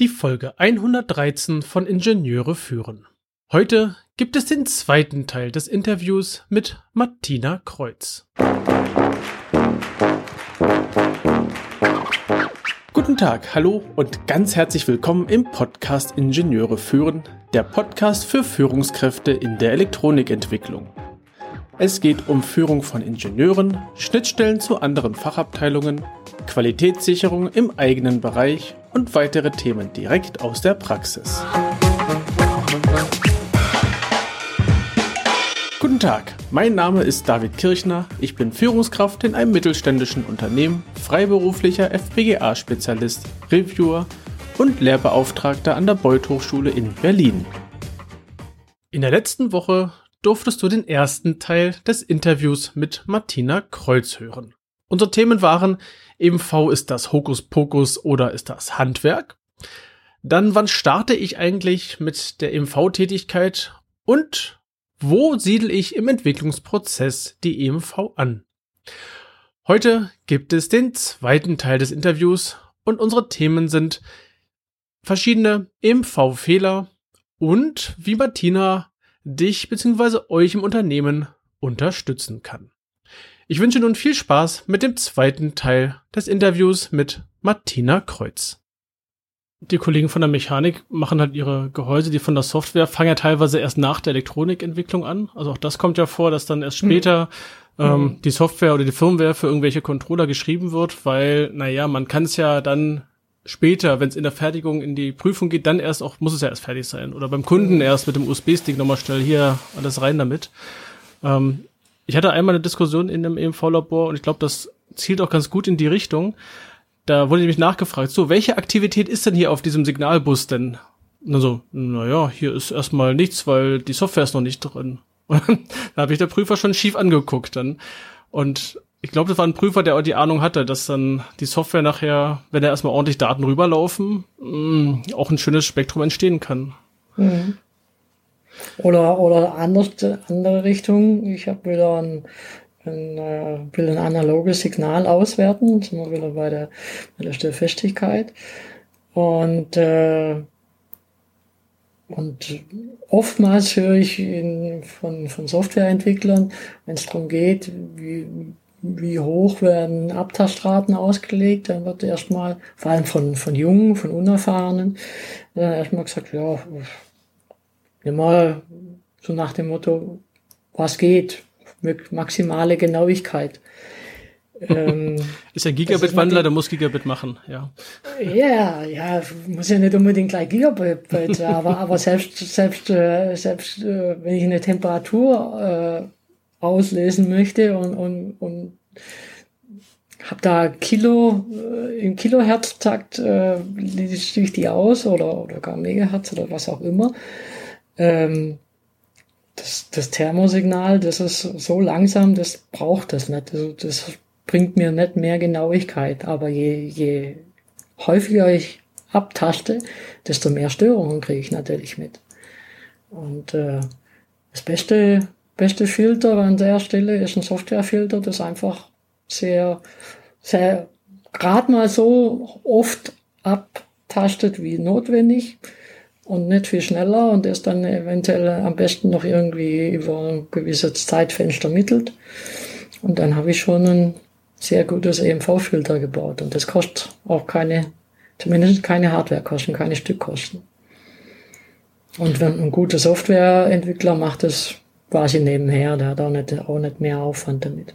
die Folge 113 von Ingenieure führen. Heute gibt es den zweiten Teil des Interviews mit Martina Kreuz. Guten Tag, hallo und ganz herzlich willkommen im Podcast Ingenieure führen, der Podcast für Führungskräfte in der Elektronikentwicklung. Es geht um Führung von Ingenieuren, Schnittstellen zu anderen Fachabteilungen, Qualitätssicherung im eigenen Bereich und weitere Themen direkt aus der Praxis. Guten Tag, mein Name ist David Kirchner, ich bin Führungskraft in einem mittelständischen Unternehmen, freiberuflicher FPGA-Spezialist, Reviewer und Lehrbeauftragter an der Beuth Hochschule in Berlin. In der letzten Woche durftest du den ersten Teil des Interviews mit Martina Kreuz hören. Unsere Themen waren EMV ist das Hokuspokus oder ist das Handwerk? Dann wann starte ich eigentlich mit der EMV-Tätigkeit und wo siedle ich im Entwicklungsprozess die EMV an? Heute gibt es den zweiten Teil des Interviews und unsere Themen sind verschiedene EMV-Fehler und wie Martina dich bzw. euch im Unternehmen unterstützen kann. Ich wünsche nun viel Spaß mit dem zweiten Teil des Interviews mit Martina Kreuz. Die Kollegen von der Mechanik machen halt ihre Gehäuse, die von der Software fangen ja teilweise erst nach der Elektronikentwicklung an. Also auch das kommt ja vor, dass dann erst mhm. später mhm. ähm, die Software oder die Firmware für irgendwelche Controller geschrieben wird, weil, naja, man kann es ja dann später, wenn es in der Fertigung in die Prüfung geht, dann erst auch, muss es ja erst fertig sein. Oder beim Kunden mhm. erst mit dem USB-Stick nochmal schnell hier alles rein damit. Ähm, ich hatte einmal eine Diskussion in einem EMV-Labor und ich glaube, das zielt auch ganz gut in die Richtung. Da wurde nämlich nachgefragt, so, welche Aktivität ist denn hier auf diesem Signalbus denn? Und dann so, naja, hier ist erstmal nichts, weil die Software ist noch nicht drin. Da habe ich der Prüfer schon schief angeguckt dann. Und ich glaube, das war ein Prüfer, der auch die Ahnung hatte, dass dann die Software nachher, wenn da erstmal ordentlich Daten rüberlaufen, mh, mm, auch ein schönes Spektrum entstehen kann. Mhm. Oder, oder anders, andere Richtung. Ich habe wieder ein, ein, äh, will ein analoges Signal auswerten. Sind wir wieder bei der, bei der Stillfestigkeit. Und, äh, und oftmals höre ich in, von, von Softwareentwicklern, wenn es darum geht, wie, wie hoch werden Abtastraten ausgelegt, dann wird erstmal, vor allem von, von Jungen, von Unerfahrenen, dann erstmal gesagt, ja, immer so nach dem Motto, was geht, mit maximale Genauigkeit. Ähm, ist ja Gigabit-Wandler, der muss Gigabit machen, ja. Ja, ja, muss ja nicht unbedingt gleich Gigabit aber, aber selbst, selbst, äh, selbst äh, wenn ich eine Temperatur äh, auslesen möchte und, und, und habe da Kilo äh, im Kilohertz-Takt äh, lese ich die aus oder, oder gar Megahertz oder was auch immer ähm, das, das Thermosignal, das ist so langsam, das braucht das nicht. Also das bringt mir nicht mehr Genauigkeit. Aber je, je häufiger ich abtaste, desto mehr Störungen kriege ich natürlich mit. Und äh, das beste, beste Filter an der Stelle ist ein Softwarefilter, das einfach sehr, sehr gerade mal so oft abtastet wie notwendig und nicht viel schneller und es dann eventuell am besten noch irgendwie über ein gewisses Zeitfenster mittelt. Und dann habe ich schon ein sehr gutes EMV-Filter gebaut und das kostet auch keine, zumindest keine Hardwarekosten, keine Stückkosten. Und wenn ein guter Softwareentwickler macht das quasi nebenher, der hat auch nicht, auch nicht mehr Aufwand damit.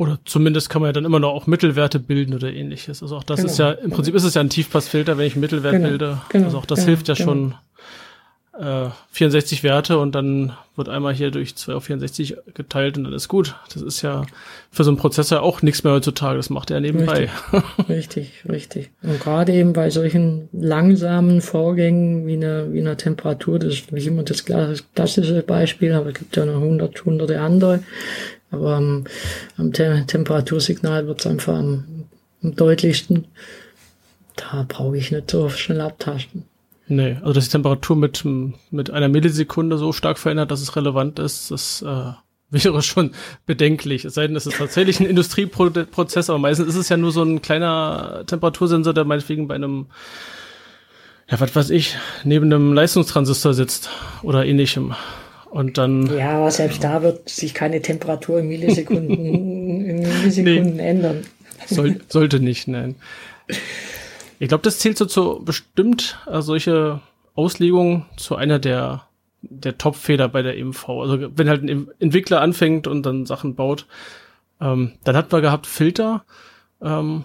Oder zumindest kann man ja dann immer noch auch Mittelwerte bilden oder ähnliches. Also auch das genau. ist ja, im Prinzip ist es ja ein Tiefpassfilter, wenn ich einen Mittelwert genau. bilde. Genau. Also auch das genau. hilft ja schon äh, 64 Werte und dann wird einmal hier durch 2 auf 64 geteilt und dann ist gut. Das ist ja für so einen Prozessor auch nichts mehr heutzutage. Das macht er nebenbei. Richtig, richtig, richtig. Und gerade eben bei solchen langsamen Vorgängen wie einer, wie einer Temperatur, das ist nicht immer das klassische Beispiel, aber es gibt ja noch hundert, hunderte andere, aber am, am Te Temperatursignal wird es einfach am, am deutlichsten. Da brauche ich nicht so schnell abtasten. Nee, also dass die Temperatur mit, mit einer Millisekunde so stark verändert, dass es relevant ist, das äh, wäre schon bedenklich. Es sei denn, es ist tatsächlich ein Industrieprozess, aber meistens ist es ja nur so ein kleiner Temperatursensor, der meinetwegen bei einem, ja, was weiß ich, neben einem Leistungstransistor sitzt oder ähnlichem. Und dann. Ja, aber selbst da wird sich keine Temperatur in Millisekunden, in Millisekunden nee, ändern. Soll, sollte nicht, nein. Ich glaube, das zählt so zu bestimmt äh, solche Auslegungen zu einer der der Top-Fehler bei der EMV. Also wenn halt ein Entwickler anfängt und dann Sachen baut, ähm, dann hat man gehabt Filter, ähm,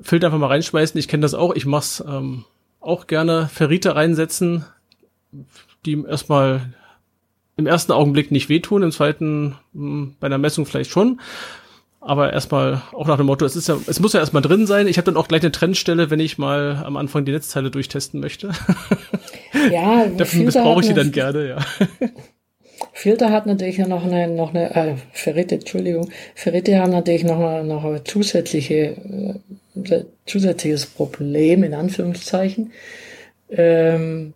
Filter einfach mal reinschmeißen. Ich kenne das auch. Ich mach's ähm, auch gerne. Ferrite reinsetzen, die erstmal im ersten Augenblick nicht wehtun, im zweiten mh, hm, bei einer Messung vielleicht schon. Aber erstmal auch nach dem Motto, es ist ja, es muss ja erstmal drin sein. Ich habe dann auch gleich eine Trennstelle, wenn ich mal am Anfang die Netzteile durchtesten möchte. Ja, dafür missbrauche ich die dann gerne, ja. Filter hat natürlich noch eine, noch eine, äh, Ferrite, Entschuldigung, Ferrite haben natürlich noch, eine, noch ein zusätzliche, äh, zusätzliches Problem, in Anführungszeichen. Ähm,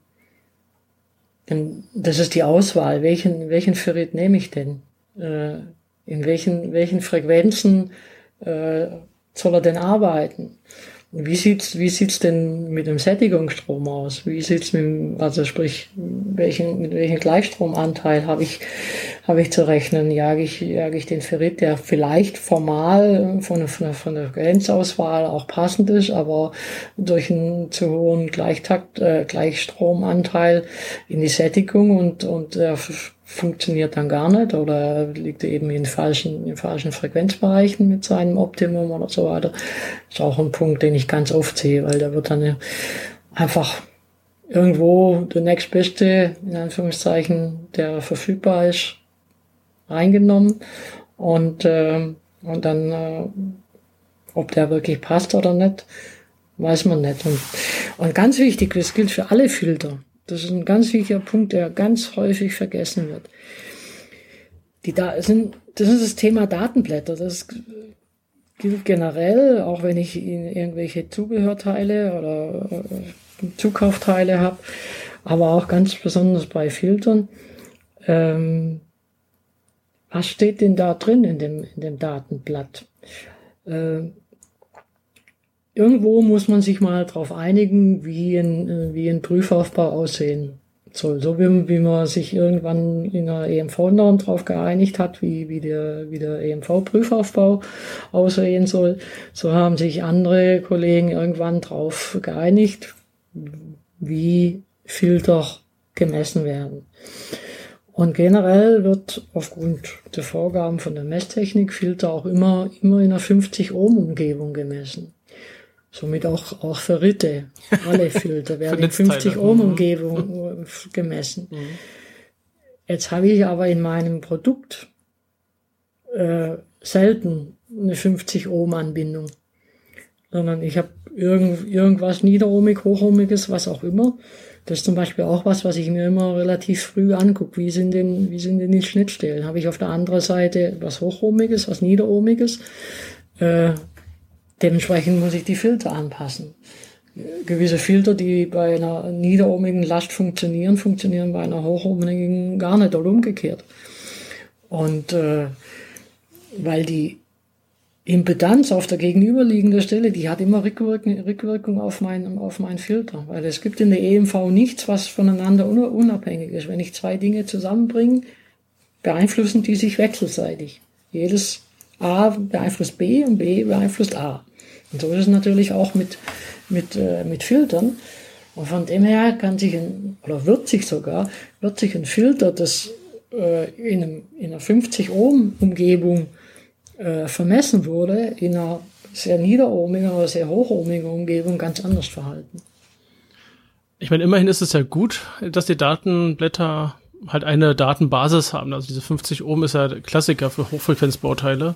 denn das ist die Auswahl. Welchen, welchen Ferrit nehme ich denn? Äh, in welchen, welchen Frequenzen äh, soll er denn arbeiten? Wie sieht's, wie sieht's denn mit dem Sättigungsstrom aus? Wie sieht's mit, also sprich, welchen, mit welchem Gleichstromanteil habe ich, habe ich zu rechnen? Jage ich, jage ich den Ferrit, der vielleicht formal von von von der Grenzauswahl auch passend ist, aber durch einen zu hohen Gleichtakt, äh, Gleichstromanteil in die Sättigung und, und äh, funktioniert dann gar nicht oder liegt eben in falschen, in falschen Frequenzbereichen mit seinem Optimum oder so weiter. Ist auch ein Punkt, den ich ganz oft sehe, weil da wird dann einfach irgendwo der nächstbeste, in Anführungszeichen, der verfügbar ist, reingenommen und, äh, und dann, äh, ob der wirklich passt oder nicht, weiß man nicht. Und, und ganz wichtig, das gilt für alle Filter. Das ist ein ganz wichtiger Punkt, der ganz häufig vergessen wird. Die da sind, das ist das Thema Datenblätter. Das gilt generell, auch wenn ich irgendwelche Zubehörteile oder äh, Zukaufteile habe, aber auch ganz besonders bei Filtern. Ähm, was steht denn da drin in dem, in dem Datenblatt? Äh, irgendwo muss man sich mal darauf einigen, wie ein, äh, wie ein Prüfaufbau aussehen soll. So wie, wie man sich irgendwann in der EMV-Norm darauf geeinigt hat, wie, wie der, wie der EMV-Prüfaufbau aussehen soll, so haben sich andere Kollegen irgendwann darauf geeinigt, wie Filter gemessen werden. Und generell wird aufgrund der Vorgaben von der Messtechnik Filter auch immer, immer in einer 50 Ohm Umgebung gemessen. Somit auch, auch für Ritte. Alle Filter werden in 50 Ohm mhm. Umgebung gemessen. Mhm. Jetzt habe ich aber in meinem Produkt äh, selten eine 50 Ohm Anbindung, sondern ich habe irgend, irgendwas niederohmig, hochohmiges, was auch immer. Das ist zum Beispiel auch was, was ich mir immer relativ früh angucke. Wie sind denn, wie sind denn die Schnittstellen? Habe ich auf der anderen Seite was hochohmiges, was niederohmiges? Äh, Dementsprechend muss ich die Filter anpassen. Gewisse Filter, die bei einer niederohmigen Last funktionieren, funktionieren bei einer hochohmigen gar nicht oder umgekehrt. Und äh, weil die Impedanz auf der gegenüberliegenden Stelle, die hat immer Rückwirkung, auf, mein, auf meinen Filter. Weil es gibt in der EMV nichts, was voneinander unabhängig ist. Wenn ich zwei Dinge zusammenbringe, beeinflussen die sich wechselseitig. Jedes A beeinflusst B und B beeinflusst A. Und so ist es natürlich auch mit, mit, äh, mit Filtern. Und von dem her kann sich ein, oder wird sich sogar, wird sich ein Filter, das äh, in, einem, in einer 50 Ohm Umgebung äh, vermessen wurde, in einer sehr niederohmigen oder sehr hochohmigen Umgebung ganz anders verhalten. Ich meine, immerhin ist es ja gut, dass die Datenblätter halt eine Datenbasis haben. Also diese 50 Ohm ist ja der Klassiker für Hochfrequenzbauteile.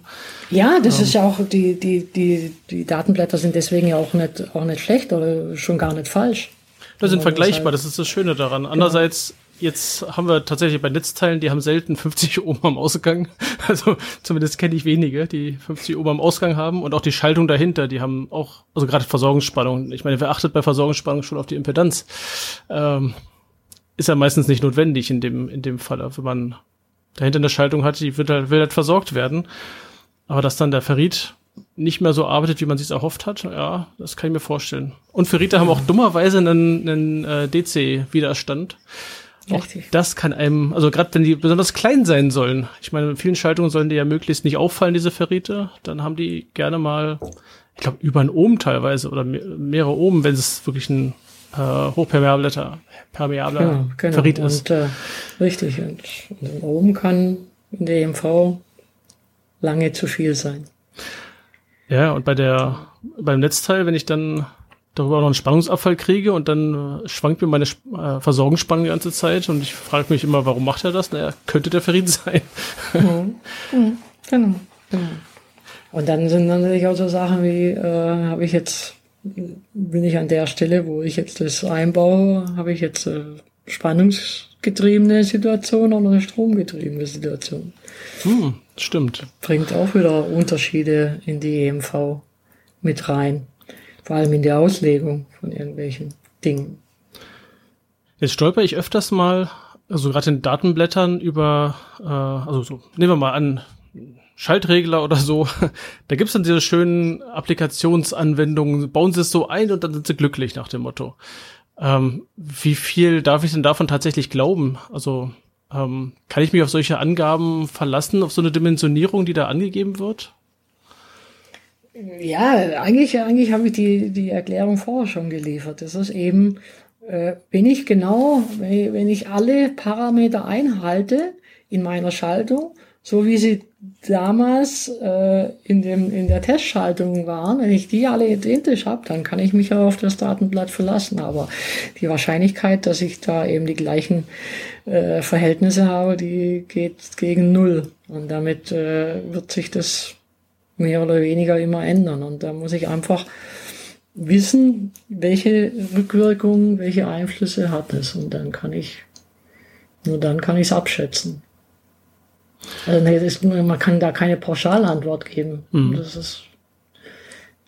Ja, das ähm. ist ja auch, die, die, die, die Datenblätter sind deswegen ja auch nicht, auch nicht schlecht oder schon gar nicht falsch. Das sind vergleichbar, halt das ist das Schöne daran. Andererseits, jetzt haben wir tatsächlich bei Netzteilen, die haben selten 50 Ohm am Ausgang. Also zumindest kenne ich wenige, die 50 Ohm am Ausgang haben. Und auch die Schaltung dahinter, die haben auch, also gerade Versorgungsspannung. Ich meine, wer achtet bei Versorgungsspannung schon auf die Impedanz? Ähm, ist ja meistens nicht notwendig in dem, in dem Fall, wenn man dahinter eine Schaltung hat, die wird halt, will halt versorgt werden. Aber dass dann der Ferrit nicht mehr so arbeitet, wie man sich erhofft hat, ja, das kann ich mir vorstellen. Und Ferrite haben auch dummerweise einen, einen äh, DC-Widerstand. Auch das kann einem, also gerade wenn die besonders klein sein sollen, ich meine, in vielen Schaltungen sollen die ja möglichst nicht auffallen, diese Ferrite, dann haben die gerne mal, ich glaube, über ein Ohm teilweise oder mehrere Ohm, wenn es wirklich ein äh, hochpermeabler permeabler ja, genau. Ferrit ist. Und, äh, richtig, und, und ein Ohm kann in der EMV lange zu viel sein. Ja, und bei der, beim Netzteil, wenn ich dann darüber noch einen Spannungsabfall kriege und dann äh, schwankt mir meine äh, Versorgungsspannung die ganze Zeit und ich frage mich immer, warum macht er das? Naja, könnte der Ferrit sein. Mhm. Mhm. Genau, genau. Und dann sind natürlich auch so Sachen wie, äh, habe ich jetzt, bin ich an der Stelle, wo ich jetzt das einbaue, habe ich jetzt äh, spannungsgetriebene Situation oder eine stromgetriebene Situation. Hm, stimmt. Bringt auch wieder Unterschiede in die EMV mit rein. Vor allem in der Auslegung von irgendwelchen Dingen. Jetzt stolper ich öfters mal, also gerade in Datenblättern über, äh, also so, nehmen wir mal an, Schaltregler oder so. Da gibt's dann diese schönen Applikationsanwendungen, bauen sie es so ein und dann sind sie glücklich nach dem Motto. Ähm, wie viel darf ich denn davon tatsächlich glauben? Also ähm, kann ich mich auf solche Angaben verlassen, auf so eine Dimensionierung, die da angegeben wird? Ja, eigentlich, eigentlich habe ich die, die Erklärung vorher schon geliefert. Das ist eben, äh, wenn ich genau, wenn ich, wenn ich alle Parameter einhalte in meiner Schaltung, so wie sie damals äh, in, dem, in der Testschaltung waren, wenn ich die alle identisch habe, dann kann ich mich auch auf das Datenblatt verlassen. Aber die Wahrscheinlichkeit, dass ich da eben die gleichen äh, Verhältnisse habe, die geht gegen null. Und damit äh, wird sich das mehr oder weniger immer ändern. Und da muss ich einfach wissen, welche Rückwirkungen, welche Einflüsse hat es. Und dann kann ich, nur dann kann ich es abschätzen. Also ist, man kann da keine Pauschalantwort geben. Mhm. Das ist,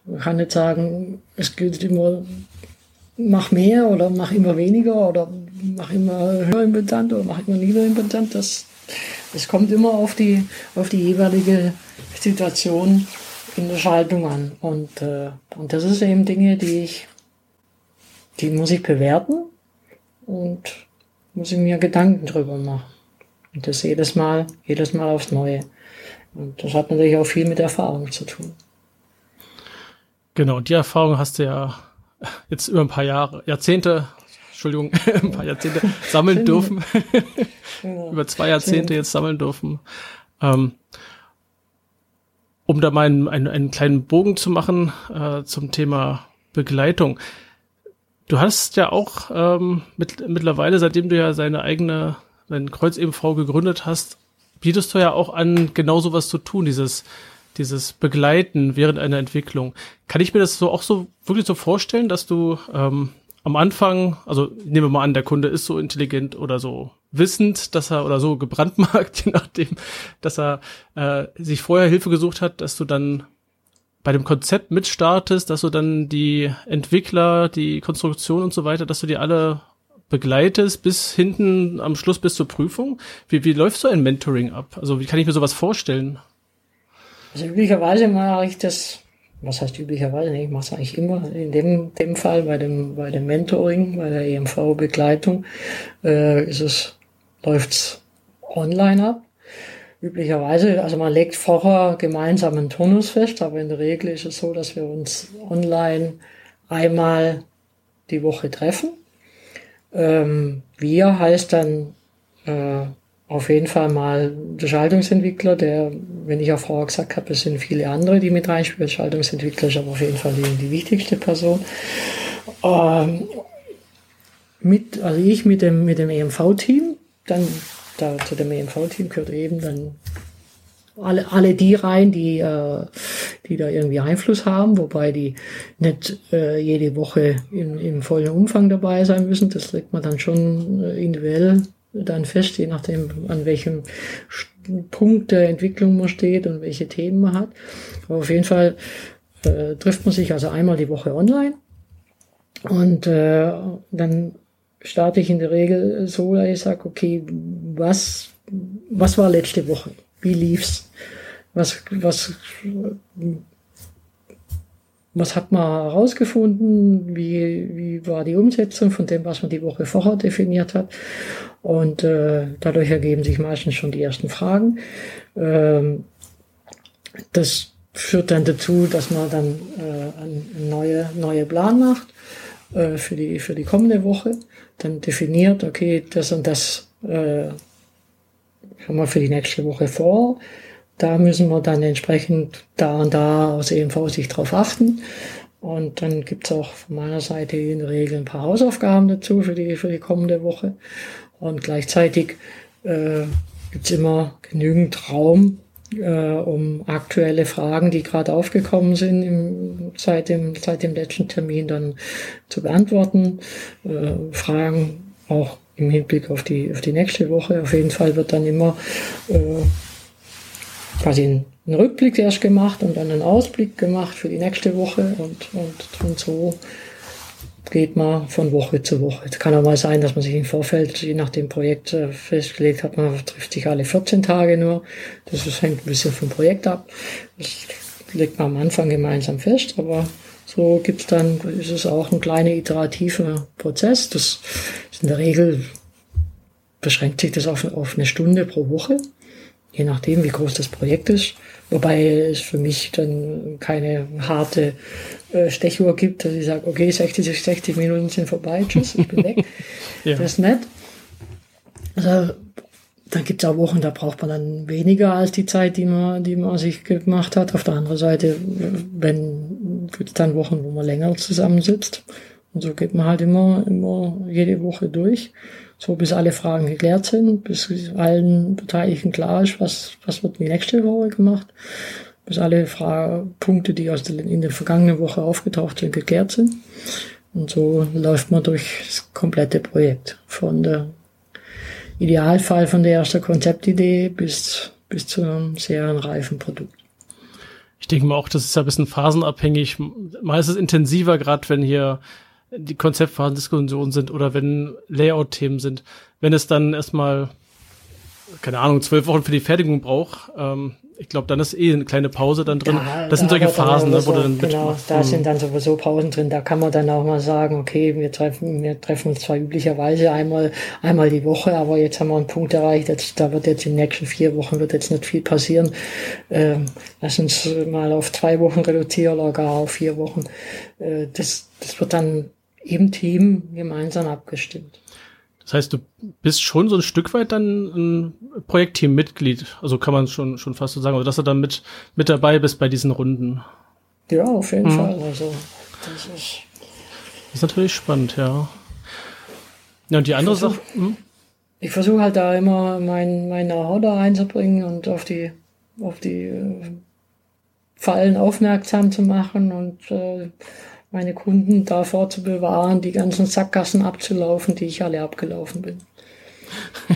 man kann nicht sagen, es gilt immer, mach mehr oder mach immer weniger oder mach immer höher impetant oder mach immer niedriger impetant. Das, das kommt immer auf die, auf die jeweilige Situation in der Schaltung an. Und, äh, und das ist eben Dinge, die ich, die muss ich bewerten und muss ich mir Gedanken drüber machen. Und das jedes Mal, jedes Mal aufs Neue. Und das hat natürlich auch viel mit Erfahrung zu tun. Genau, und die Erfahrung hast du ja jetzt über ein paar Jahre, Jahrzehnte, Entschuldigung, ein paar Jahrzehnte sammeln dürfen. Genau. über zwei Jahrzehnte jetzt sammeln dürfen. Ähm, um da mal einen, einen, einen kleinen Bogen zu machen äh, zum Thema Begleitung. Du hast ja auch ähm, mit, mittlerweile, seitdem du ja seine eigene dein Kreuz e.V. gegründet hast, bietest du ja auch an, genau sowas zu tun, dieses, dieses Begleiten während einer Entwicklung. Kann ich mir das so auch so wirklich so vorstellen, dass du ähm, am Anfang, also nehmen wir mal an, der Kunde ist so intelligent oder so wissend, dass er oder so gebrandmarkt, je nachdem, dass er äh, sich vorher Hilfe gesucht hat, dass du dann bei dem Konzept mitstartest, dass du dann die Entwickler, die Konstruktion und so weiter, dass du die alle begleitest bis hinten am Schluss bis zur Prüfung. Wie, wie läuft so ein Mentoring ab? Also wie kann ich mir sowas vorstellen? Also üblicherweise mache ich das, was heißt üblicherweise? Ich mache es eigentlich immer. In dem, dem Fall bei dem, bei dem Mentoring, bei der EMV-Begleitung, äh, ist es, läuft's online ab. Üblicherweise, also man legt vorher gemeinsam einen Turnus fest, aber in der Regel ist es so, dass wir uns online einmal die Woche treffen ähm, wir heißt dann äh, auf jeden Fall mal der Schaltungsentwickler, der, wenn ich auch vorher gesagt habe, es sind viele andere, die mit reinspielen. Schaltungsentwickler ist aber auf jeden Fall die, die wichtigste Person. Ähm, mit, also ich mit dem, mit dem EMV-Team, dann da, zu dem EMV-Team gehört eben dann alle, alle die rein, die, äh, die da irgendwie Einfluss haben, wobei die nicht äh, jede Woche im, im vollen Umfang dabei sein müssen. Das legt man dann schon äh, individuell dann fest, je nachdem, an welchem Punkt der Entwicklung man steht und welche Themen man hat. Aber auf jeden Fall äh, trifft man sich also einmal die Woche online und äh, dann starte ich in der Regel so, dass ich sage, okay, was was war letzte Woche? Wie lief's? Was, was, was hat man herausgefunden? Wie, wie war die Umsetzung von dem, was man die Woche vorher definiert hat? Und äh, dadurch ergeben sich meistens schon die ersten Fragen. Ähm, das führt dann dazu, dass man dann äh, einen neue, neue Plan macht äh, für, die, für die kommende Woche. Dann definiert, okay, das und das äh, haben wir für die nächste Woche vor. Da müssen wir dann entsprechend da und da aus EMV-Sicht drauf achten. Und dann gibt's auch von meiner Seite in der Regel ein paar Hausaufgaben dazu für die, für die kommende Woche. Und gleichzeitig äh, gibt's immer genügend Raum, äh, um aktuelle Fragen, die gerade aufgekommen sind im, seit, dem, seit dem letzten Termin, dann zu beantworten. Äh, Fragen auch im Hinblick auf die, auf die nächste Woche. Auf jeden Fall wird dann immer äh, quasi ein, ein Rückblick erst gemacht und dann einen Ausblick gemacht für die nächste Woche und, und, und so geht man von Woche zu Woche. Es kann auch mal sein, dass man sich im Vorfeld, je nach dem Projekt äh, festgelegt hat, man trifft sich alle 14 Tage nur. Das hängt ein bisschen vom Projekt ab. Das legt man am Anfang gemeinsam fest, aber so gibt's dann, ist es auch ein kleiner iterativer Prozess. Das ist in der Regel beschränkt sich das auf, auf eine Stunde pro Woche je nachdem, wie groß das Projekt ist. Wobei es für mich dann keine harte äh, Stechuhr gibt, dass ich sage, okay, 60, 60 Minuten sind vorbei, tschüss, ich bin weg. ja. Das ist nett. Also, dann gibt es auch Wochen, da braucht man dann weniger als die Zeit, die man, die man sich gemacht hat. Auf der anderen Seite, wenn gibt es dann Wochen, wo man länger zusammensitzt. Und so geht man halt immer, immer jede Woche durch so bis alle Fragen geklärt sind, bis allen Beteiligten klar ist, was, was wird die nächste Woche gemacht, bis alle Fra Punkte, die aus der, in der vergangenen Woche aufgetaucht sind, geklärt sind. Und so läuft man durch das komplette Projekt. Von der Idealfall von der ersten Konzeptidee bis, bis zu einem serienreifen Produkt. Ich denke mal auch, das ist ja ein bisschen phasenabhängig. Mal ist es intensiver, gerade wenn hier die Konzeptphasendiskussionen sind oder wenn Layout-Themen sind. Wenn es dann erstmal, keine Ahnung, zwölf Wochen für die Fertigung braucht, ähm, ich glaube, dann ist eh eine kleine Pause dann drin. Da, das sind solche Phasen, ne, wo du dann Genau, da hm. sind dann sowieso Pausen drin. Da kann man dann auch mal sagen, okay, wir treffen, wir treffen uns zwar üblicherweise einmal, einmal die Woche, aber jetzt haben wir einen Punkt erreicht, jetzt, da wird jetzt in den nächsten vier Wochen wird jetzt nicht viel passieren. Ähm, lass uns mal auf zwei Wochen reduzieren oder gar auf vier Wochen. Äh, das, das wird dann im Team gemeinsam abgestimmt. Das heißt, du bist schon so ein Stück weit dann ein Projektteam-Mitglied. Also kann man schon, schon fast so sagen, oder dass du dann mit, mit dabei bist bei diesen Runden. Ja, auf jeden mhm. Fall. Also, das ist, das ist natürlich spannend, ja. Ja, und die andere versuch, Sache. Hm? Ich versuche halt da immer mein, mein Know-how da einzubringen und auf die, auf die äh, Fallen aufmerksam zu machen und äh, meine Kunden davor zu bewahren, die ganzen Sackgassen abzulaufen, die ich alle abgelaufen bin.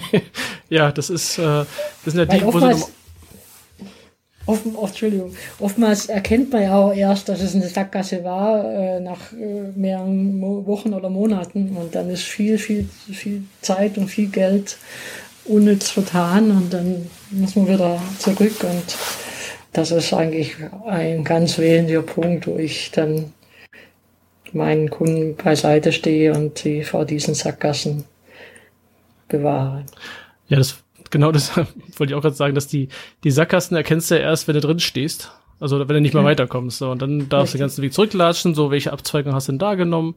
ja, das ist, äh, das sind ja die, wo oftmals, oft, oft, Entschuldigung, oftmals erkennt man ja auch erst, dass es eine Sackgasse war, äh, nach äh, mehreren Mo Wochen oder Monaten. Und dann ist viel, viel, viel Zeit und viel Geld unnütz vertan und dann muss man wieder zurück. Und das ist eigentlich ein ganz wesentlicher Punkt, wo ich dann meinen Kunden beiseite stehe und sie vor diesen Sackgassen bewahre. Ja, das genau das wollte ich auch gerade sagen, dass die, die Sackgassen erkennst du ja erst, wenn du drin stehst. Also wenn du nicht mehr ja. weiterkommst. So. Und dann darfst du den ganzen Weg zurücklatschen, so welche Abzweigung hast du denn da genommen.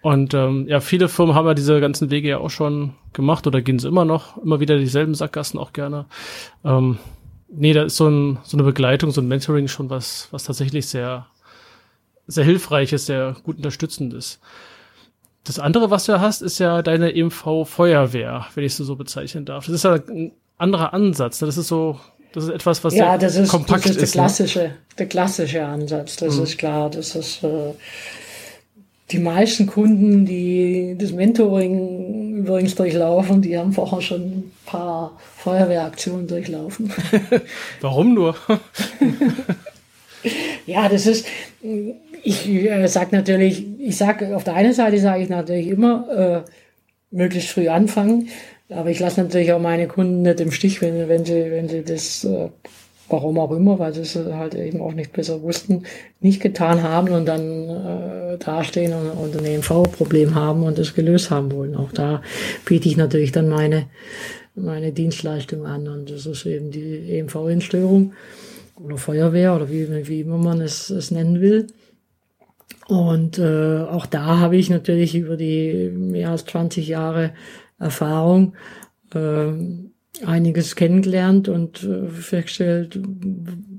Und ähm, ja, viele Firmen haben ja diese ganzen Wege ja auch schon gemacht oder gehen sie immer noch, immer wieder dieselben Sackgassen auch gerne. Ähm, nee, da ist so, ein, so eine Begleitung, so ein Mentoring schon was, was tatsächlich sehr sehr hilfreich ist, sehr gut unterstützend ist. Das andere, was du hast, ist ja deine EMV Feuerwehr, wenn ich es so bezeichnen darf. Das ist ja ein anderer Ansatz. Ne? Das ist so, das ist etwas, was ja, das ist, kompakt das ist. Der ist, ne? klassische, ne? der klassische Ansatz. Das mhm. ist klar. Das ist äh, die meisten Kunden, die das Mentoring übrigens durchlaufen, die haben vorher schon ein paar Feuerwehraktionen durchlaufen. Warum nur? ja, das ist, ich äh, sage natürlich, ich sage auf der einen Seite sage ich natürlich immer, äh, möglichst früh anfangen. aber ich lasse natürlich auch meine Kunden nicht im Stich, wenn, wenn sie, wenn sie das, äh, warum auch immer, weil sie es halt eben auch nicht besser wussten, nicht getan haben und dann äh, dastehen und, und ein EMV-Problem haben und es gelöst haben wollen. Auch da biete ich natürlich dann meine, meine Dienstleistung an und das ist eben die EMV-Instörung oder Feuerwehr oder wie, wie immer man es, es nennen will. Und äh, auch da habe ich natürlich über die mehr als 20 Jahre Erfahrung äh, einiges kennengelernt und äh, festgestellt,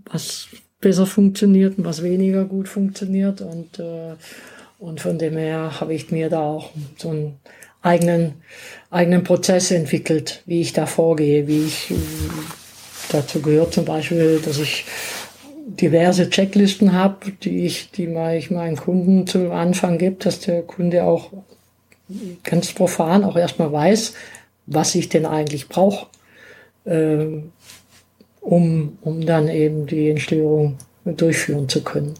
was besser funktioniert und was weniger gut funktioniert. Und, äh, und von dem her habe ich mir da auch so einen eigenen, eigenen Prozess entwickelt, wie ich da vorgehe, wie ich dazu gehört zum Beispiel, dass ich diverse Checklisten habe, die ich, die ich meinen Kunden zu Anfang gibt, dass der Kunde auch ganz profan auch erstmal weiß, was ich denn eigentlich brauche, äh, um, um dann eben die Entstörung durchführen zu können.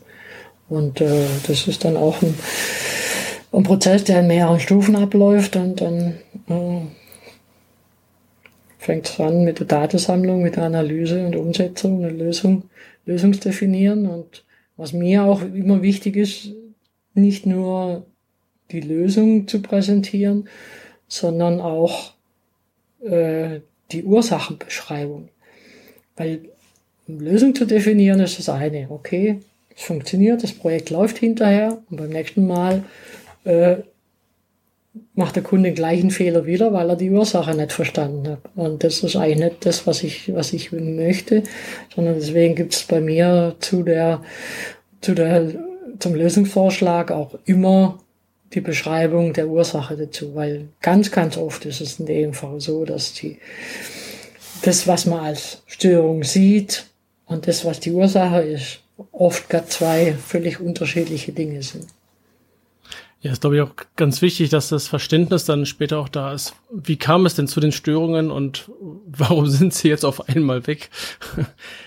Und äh, das ist dann auch ein, ein Prozess, der in mehreren Stufen abläuft und dann äh, fängt es an mit der Datensammlung, mit der Analyse und Umsetzung und Lösung, Lösungsdefinieren. Und was mir auch immer wichtig ist, nicht nur die Lösung zu präsentieren, sondern auch äh, die Ursachenbeschreibung. Weil Lösung zu definieren ist das eine. Okay, es funktioniert, das Projekt läuft hinterher und beim nächsten Mal äh, macht der Kunde den gleichen Fehler wieder, weil er die Ursache nicht verstanden hat. Und das ist eigentlich nicht das, was ich, was ich möchte, sondern deswegen gibt es bei mir zu der, zu der, zum Lösungsvorschlag auch immer die Beschreibung der Ursache dazu, weil ganz, ganz oft ist es in dem Fall so, dass die, das, was man als Störung sieht und das, was die Ursache ist, oft gar zwei völlig unterschiedliche Dinge sind. Ja, ist glaube ich auch ganz wichtig, dass das Verständnis dann später auch da ist. Wie kam es denn zu den Störungen und warum sind sie jetzt auf einmal weg?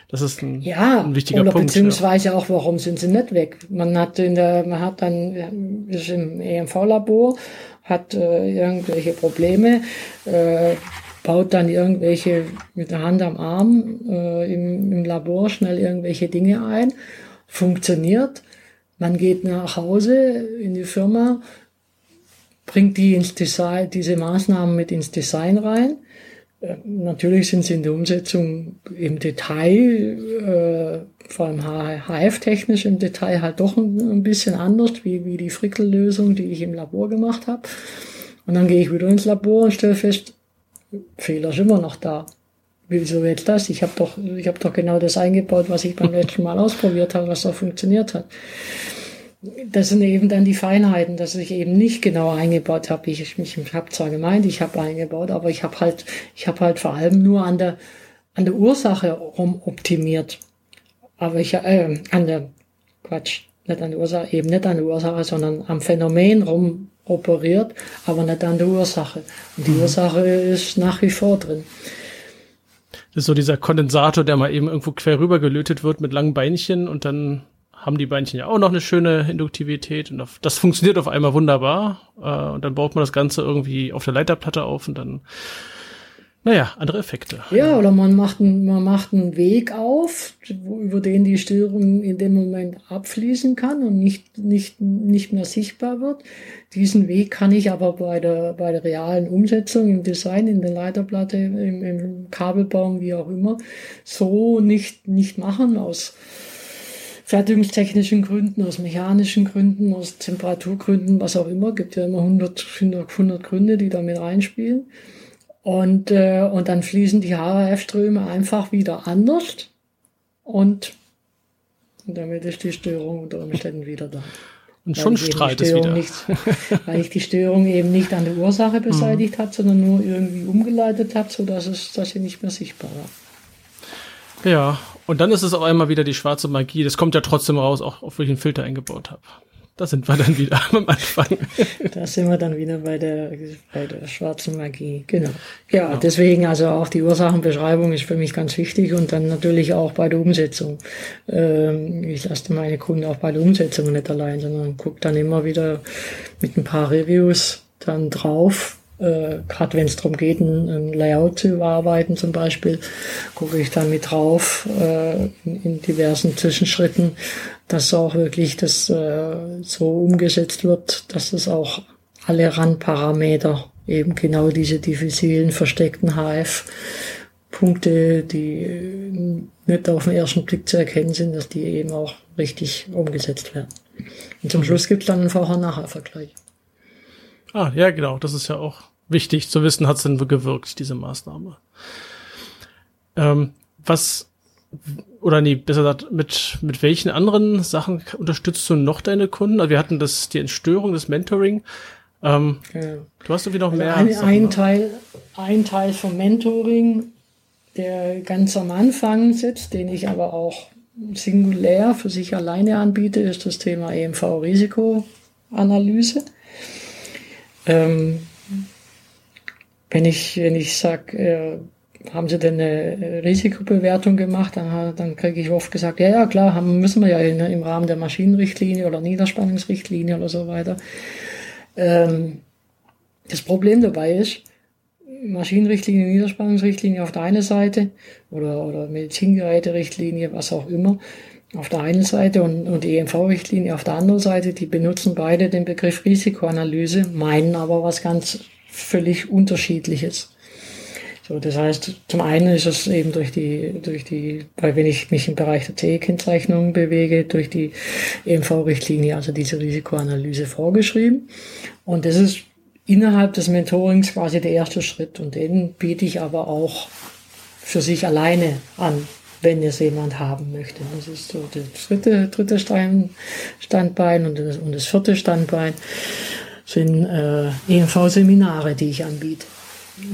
Das ist ein, ja, ein wichtiger oder Punkt. Beziehungsweise ja. auch, warum sind sie nicht weg? Man hat in der, man hat dann, ist im EMV-Labor, hat äh, irgendwelche Probleme, äh, baut dann irgendwelche mit der Hand am Arm äh, im, im Labor schnell irgendwelche Dinge ein, funktioniert man geht nach Hause in die Firma, bringt die ins Design, diese Maßnahmen mit ins Design rein. Äh, natürlich sind sie in der Umsetzung im Detail, äh, vor allem HF-technisch im Detail halt doch ein, ein, bisschen anders, wie, wie die Frickellösung, die ich im Labor gemacht habe. Und dann gehe ich wieder ins Labor und stelle fest, Fehler ist immer noch da. Wieso jetzt das? Ich habe doch, ich habe doch genau das eingebaut, was ich beim letzten Mal ausprobiert habe, was da funktioniert hat. Das sind eben dann die Feinheiten, dass ich eben nicht genau eingebaut habe. Ich, ich, ich habe zwar gemeint, ich habe eingebaut, aber ich habe halt, ich habe halt vor allem nur an der an der Ursache rum optimiert. Aber ich äh, an der Quatsch, nicht an der Ursache, eben nicht an der Ursache, sondern am Phänomen rum operiert, aber nicht an der Ursache. Und die mhm. Ursache ist nach wie vor drin. Das ist so dieser Kondensator, der mal eben irgendwo quer rüber gelötet wird mit langen Beinchen und dann haben die Beinchen ja auch noch eine schöne Induktivität und das funktioniert auf einmal wunderbar. Äh, und dann baut man das Ganze irgendwie auf der Leiterplatte auf und dann naja, andere Effekte. Ja, oder man macht, einen, man macht einen Weg auf, über den die Störung in dem Moment abfließen kann und nicht, nicht, nicht mehr sichtbar wird. Diesen Weg kann ich aber bei der, bei der realen Umsetzung im Design, in der Leiterplatte, im, im Kabelbaum, wie auch immer, so nicht, nicht machen aus fertigungstechnischen Gründen, aus mechanischen Gründen, aus Temperaturgründen, was auch immer. Gibt ja immer 100, 100, 100 Gründe, die da mit reinspielen. Und, äh, und dann fließen die HRF-Ströme einfach wieder anders und, und damit ist die Störung unter Umständen wieder da. Und schon strahlt es wieder. Nicht, weil ich die Störung eben nicht an der Ursache mhm. beseitigt mhm. habe, sondern nur irgendwie umgeleitet habe, sodass es, dass sie nicht mehr sichtbar war. Ja, und dann ist es auf einmal wieder die schwarze Magie. Das kommt ja trotzdem raus, auch auf welchen Filter eingebaut habe. Da sind wir dann wieder am Anfang. da sind wir dann wieder bei der, bei der schwarzen Magie. Genau. Ja, genau. deswegen also auch die Ursachenbeschreibung ist für mich ganz wichtig und dann natürlich auch bei der Umsetzung. Ähm, ich lasse meine Kunden auch bei der Umsetzung nicht allein, sondern gucke dann immer wieder mit ein paar Reviews dann drauf, Äh, Gerade wenn es darum geht, ein, ein, Layout zu überarbeiten zum Beispiel, gucke ich da mit drauf äh, in, in, diversen Zwischenschritten, dass auch wirklich das äh, so umgesetzt wird, dass es auch alle Randparameter, eben genau diese diffizilen, versteckten HF-Punkte, die nicht auf den ersten Blick zu erkennen sind, dass die eben auch richtig umgesetzt werden. Und zum. Schluss gibt es dann einen Vorher-Nachher-Vergleich. Ah, ja, genau. Das ist ja auch wichtig zu wissen, hat es denn gewirkt, diese Maßnahme. Ähm, was, oder nee, besser gesagt, mit, mit welchen anderen Sachen unterstützt du noch deine Kunden? Also wir hatten das, die Entstörung, das Mentoring. Ähm, ja. Du hast irgendwie noch also mehr. Ein, ein, Teil, ein Teil vom Mentoring, der ganz am Anfang sitzt, den ich aber auch singulär für sich alleine anbiete, ist das Thema EMV-Risikoanalyse. Ähm, wenn ich, wenn ich sage, äh, haben Sie denn eine Risikobewertung gemacht, dann, dann kriege ich oft gesagt, ja, ja, klar, haben, müssen wir ja in, im Rahmen der Maschinenrichtlinie oder Niederspannungsrichtlinie oder so weiter. Ähm, das Problem dabei ist, Maschinenrichtlinie, Niederspannungsrichtlinie auf der einen Seite oder, oder Medizingeräte-Richtlinie, was auch immer, auf der einen Seite und, und die EMV-Richtlinie auf der anderen Seite, die benutzen beide den Begriff Risikoanalyse, meinen aber was ganz völlig unterschiedliches. So, das heißt, zum einen ist es eben durch die, durch die, weil wenn ich mich im Bereich der CE-Kennzeichnung bewege, durch die EMV-Richtlinie, also diese Risikoanalyse vorgeschrieben. Und das ist innerhalb des Mentorings quasi der erste Schritt. Und den biete ich aber auch für sich alleine an, wenn es jemand haben möchte. Das ist so das dritte, dritte Standbein und das, und das vierte Standbein sind äh, EMV-Seminare, die ich anbiete.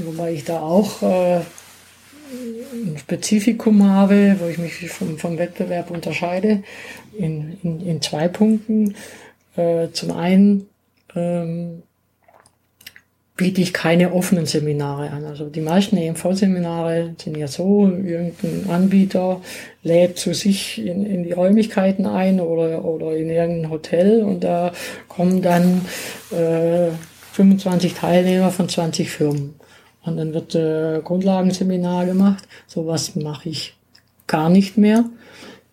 Wobei ich da auch äh, ein Spezifikum habe, wo ich mich vom, vom Wettbewerb unterscheide, in, in, in zwei Punkten. Äh, zum einen ähm, biete ich keine offenen Seminare an. Also die meisten EMV-Seminare sind ja so, irgendein Anbieter lädt zu sich in, in die Räumlichkeiten ein oder, oder in irgendein Hotel und da kommen dann äh, 25 Teilnehmer von 20 Firmen. Und dann wird äh, Grundlagenseminar gemacht. Sowas mache ich gar nicht mehr.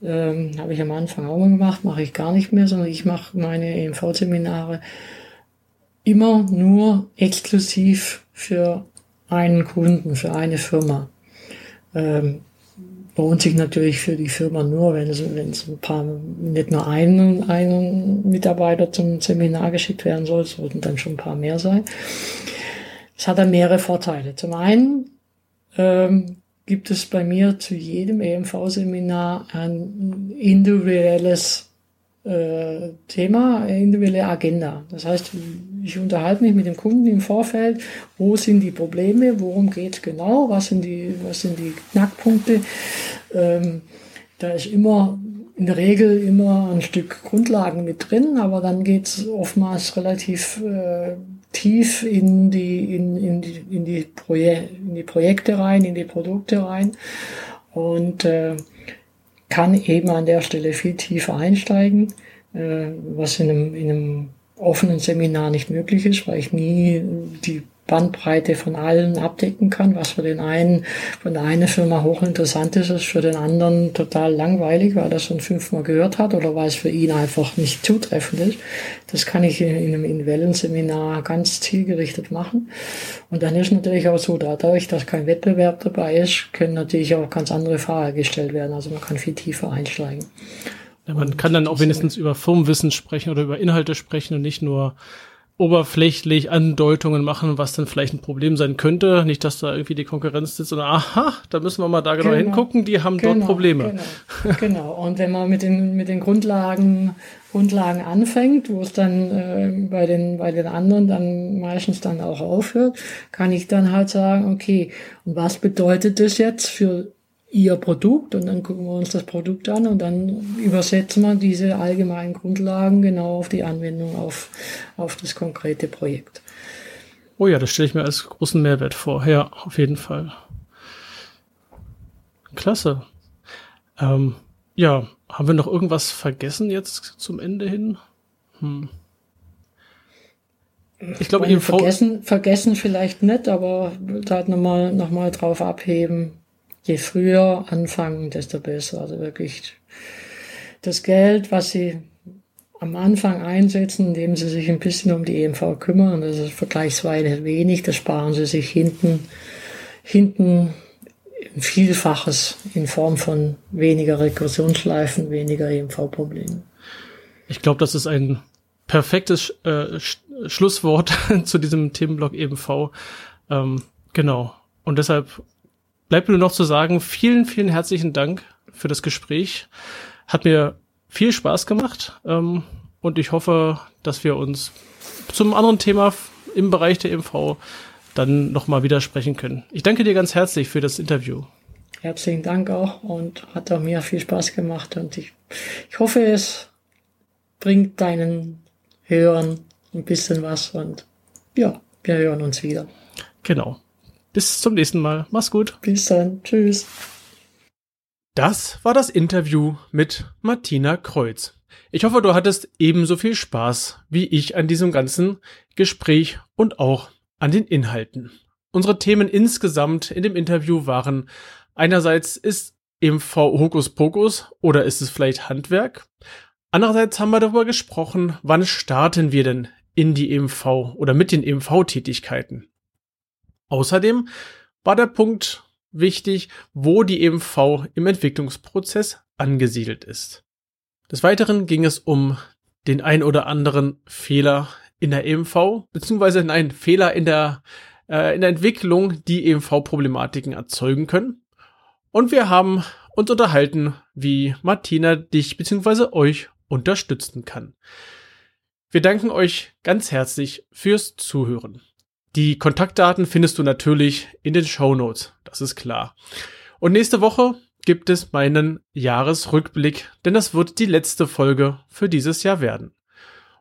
Ähm, Habe ich am Anfang auch mal gemacht, mache ich gar nicht mehr, sondern ich mache meine EMV-Seminare immer nur exklusiv für einen Kunden, für eine Firma. Ähm, lohnt sich natürlich für die Firma nur, wenn es, wenn es ein paar, nicht nur einen, einen Mitarbeiter zum Seminar geschickt werden soll, sollten dann schon ein paar mehr sein. Es hat dann mehrere Vorteile. Zum einen ähm, gibt es bei mir zu jedem EMV-Seminar ein individuelles äh, Thema, individuelle Agenda. Das heißt, ich unterhalte mich mit dem Kunden im Vorfeld, wo sind die Probleme, worum geht es genau, was sind die, was sind die Knackpunkte. Ähm, da ist immer in der Regel immer ein Stück Grundlagen mit drin, aber dann geht es oftmals relativ äh, tief in die, in, in, die, in, die Proje in die Projekte rein, in die Produkte rein. Und äh, kann eben an der Stelle viel tiefer einsteigen, äh, was in einem, in einem offenen Seminar nicht möglich ist, weil ich nie die Bandbreite von allen abdecken kann, was für den einen von der einen Firma hochinteressant ist, ist für den anderen total langweilig, weil er schon fünfmal gehört hat oder weil es für ihn einfach nicht zutreffend ist. Das kann ich in, in einem Inwellen-Seminar ganz zielgerichtet machen. Und dann ist natürlich auch so, dadurch, dass kein Wettbewerb dabei ist, können natürlich auch ganz andere Fragen gestellt werden. Also man kann viel tiefer einsteigen. Ja, man kann dann auch wenigstens über Firmenwissen sprechen oder über Inhalte sprechen und nicht nur oberflächlich Andeutungen machen, was dann vielleicht ein Problem sein könnte. Nicht, dass da irgendwie die Konkurrenz sitzt und aha, da müssen wir mal da genau, genau hingucken, die haben genau, dort Probleme. Genau, genau. Und wenn man mit den, mit den Grundlagen, Grundlagen anfängt, wo es dann äh, bei, den, bei den anderen dann meistens dann auch aufhört, kann ich dann halt sagen, okay, und was bedeutet das jetzt für ihr Produkt und dann gucken wir uns das Produkt an und dann übersetzen wir diese allgemeinen Grundlagen genau auf die Anwendung auf, auf das konkrete Projekt. Oh ja, das stelle ich mir als großen Mehrwert vor. Ja, auf jeden Fall. Klasse. Ähm, ja, haben wir noch irgendwas vergessen jetzt zum Ende hin? Hm. Ich glaube, vergessen, vergessen vielleicht nicht, aber da nochmal noch mal drauf abheben. Je früher anfangen, desto besser. Also wirklich das Geld, was sie am Anfang einsetzen, indem sie sich ein bisschen um die EMV kümmern, das ist vergleichsweise wenig, das sparen sie sich hinten, hinten ein Vielfaches in Form von weniger Rekursionsschleifen, weniger EMV-Problemen. Ich glaube, das ist ein perfektes äh, Sch Schlusswort zu diesem Themenblock EMV. Ähm, genau. Und deshalb bleibt mir nur noch zu sagen, vielen, vielen herzlichen Dank für das Gespräch. Hat mir viel Spaß gemacht ähm, und ich hoffe, dass wir uns zum anderen Thema im Bereich der EMV dann nochmal wieder sprechen können. Ich danke dir ganz herzlich für das Interview. Herzlichen Dank auch und hat auch mir viel Spaß gemacht und ich, ich hoffe, es bringt deinen Hörern ein bisschen was und ja, wir hören uns wieder. Genau. Bis zum nächsten Mal. Mach's gut. Bis dann. Tschüss. Das war das Interview mit Martina Kreuz. Ich hoffe, du hattest ebenso viel Spaß wie ich an diesem ganzen Gespräch und auch an den Inhalten. Unsere Themen insgesamt in dem Interview waren einerseits ist EMV Hokuspokus oder ist es vielleicht Handwerk? Andererseits haben wir darüber gesprochen, wann starten wir denn in die EMV oder mit den EMV-Tätigkeiten. Außerdem war der Punkt wichtig, wo die EMV im Entwicklungsprozess angesiedelt ist. Des Weiteren ging es um den ein oder anderen Fehler in der EMV, beziehungsweise nein, Fehler in der, äh, in der Entwicklung, die EMV-Problematiken erzeugen können. Und wir haben uns unterhalten, wie Martina dich beziehungsweise euch unterstützen kann. Wir danken euch ganz herzlich fürs Zuhören. Die Kontaktdaten findest du natürlich in den Show Notes, das ist klar. Und nächste Woche gibt es meinen Jahresrückblick, denn das wird die letzte Folge für dieses Jahr werden.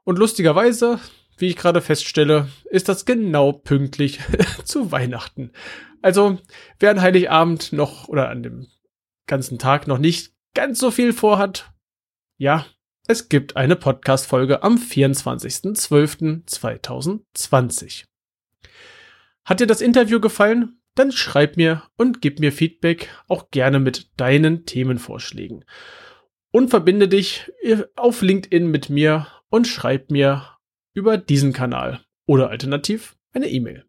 Und lustigerweise, wie ich gerade feststelle, ist das genau pünktlich zu Weihnachten. Also, wer an Heiligabend noch oder an dem ganzen Tag noch nicht ganz so viel vorhat, ja, es gibt eine Podcast-Folge am 24.12.2020. Hat dir das Interview gefallen? Dann schreib mir und gib mir Feedback, auch gerne mit deinen Themenvorschlägen. Und verbinde dich auf LinkedIn mit mir und schreib mir über diesen Kanal oder alternativ eine E-Mail.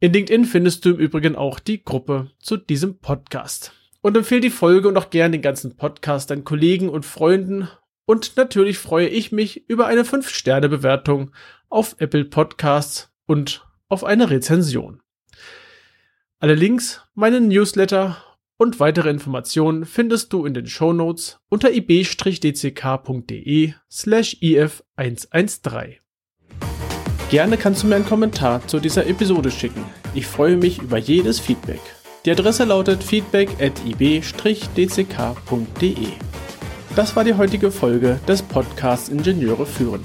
In LinkedIn findest du im Übrigen auch die Gruppe zu diesem Podcast. Und empfehle die Folge und auch gerne den ganzen Podcast deinen Kollegen und Freunden. Und natürlich freue ich mich über eine 5-Sterne-Bewertung auf Apple Podcasts und auf eine Rezension. Alle Links, meinen Newsletter und weitere Informationen findest du in den Show Notes unter ib-dck.de slash if113. Gerne kannst du mir einen Kommentar zu dieser Episode schicken. Ich freue mich über jedes Feedback. Die Adresse lautet feedback at ib-dck.de. Das war die heutige Folge des Podcasts Ingenieure führen.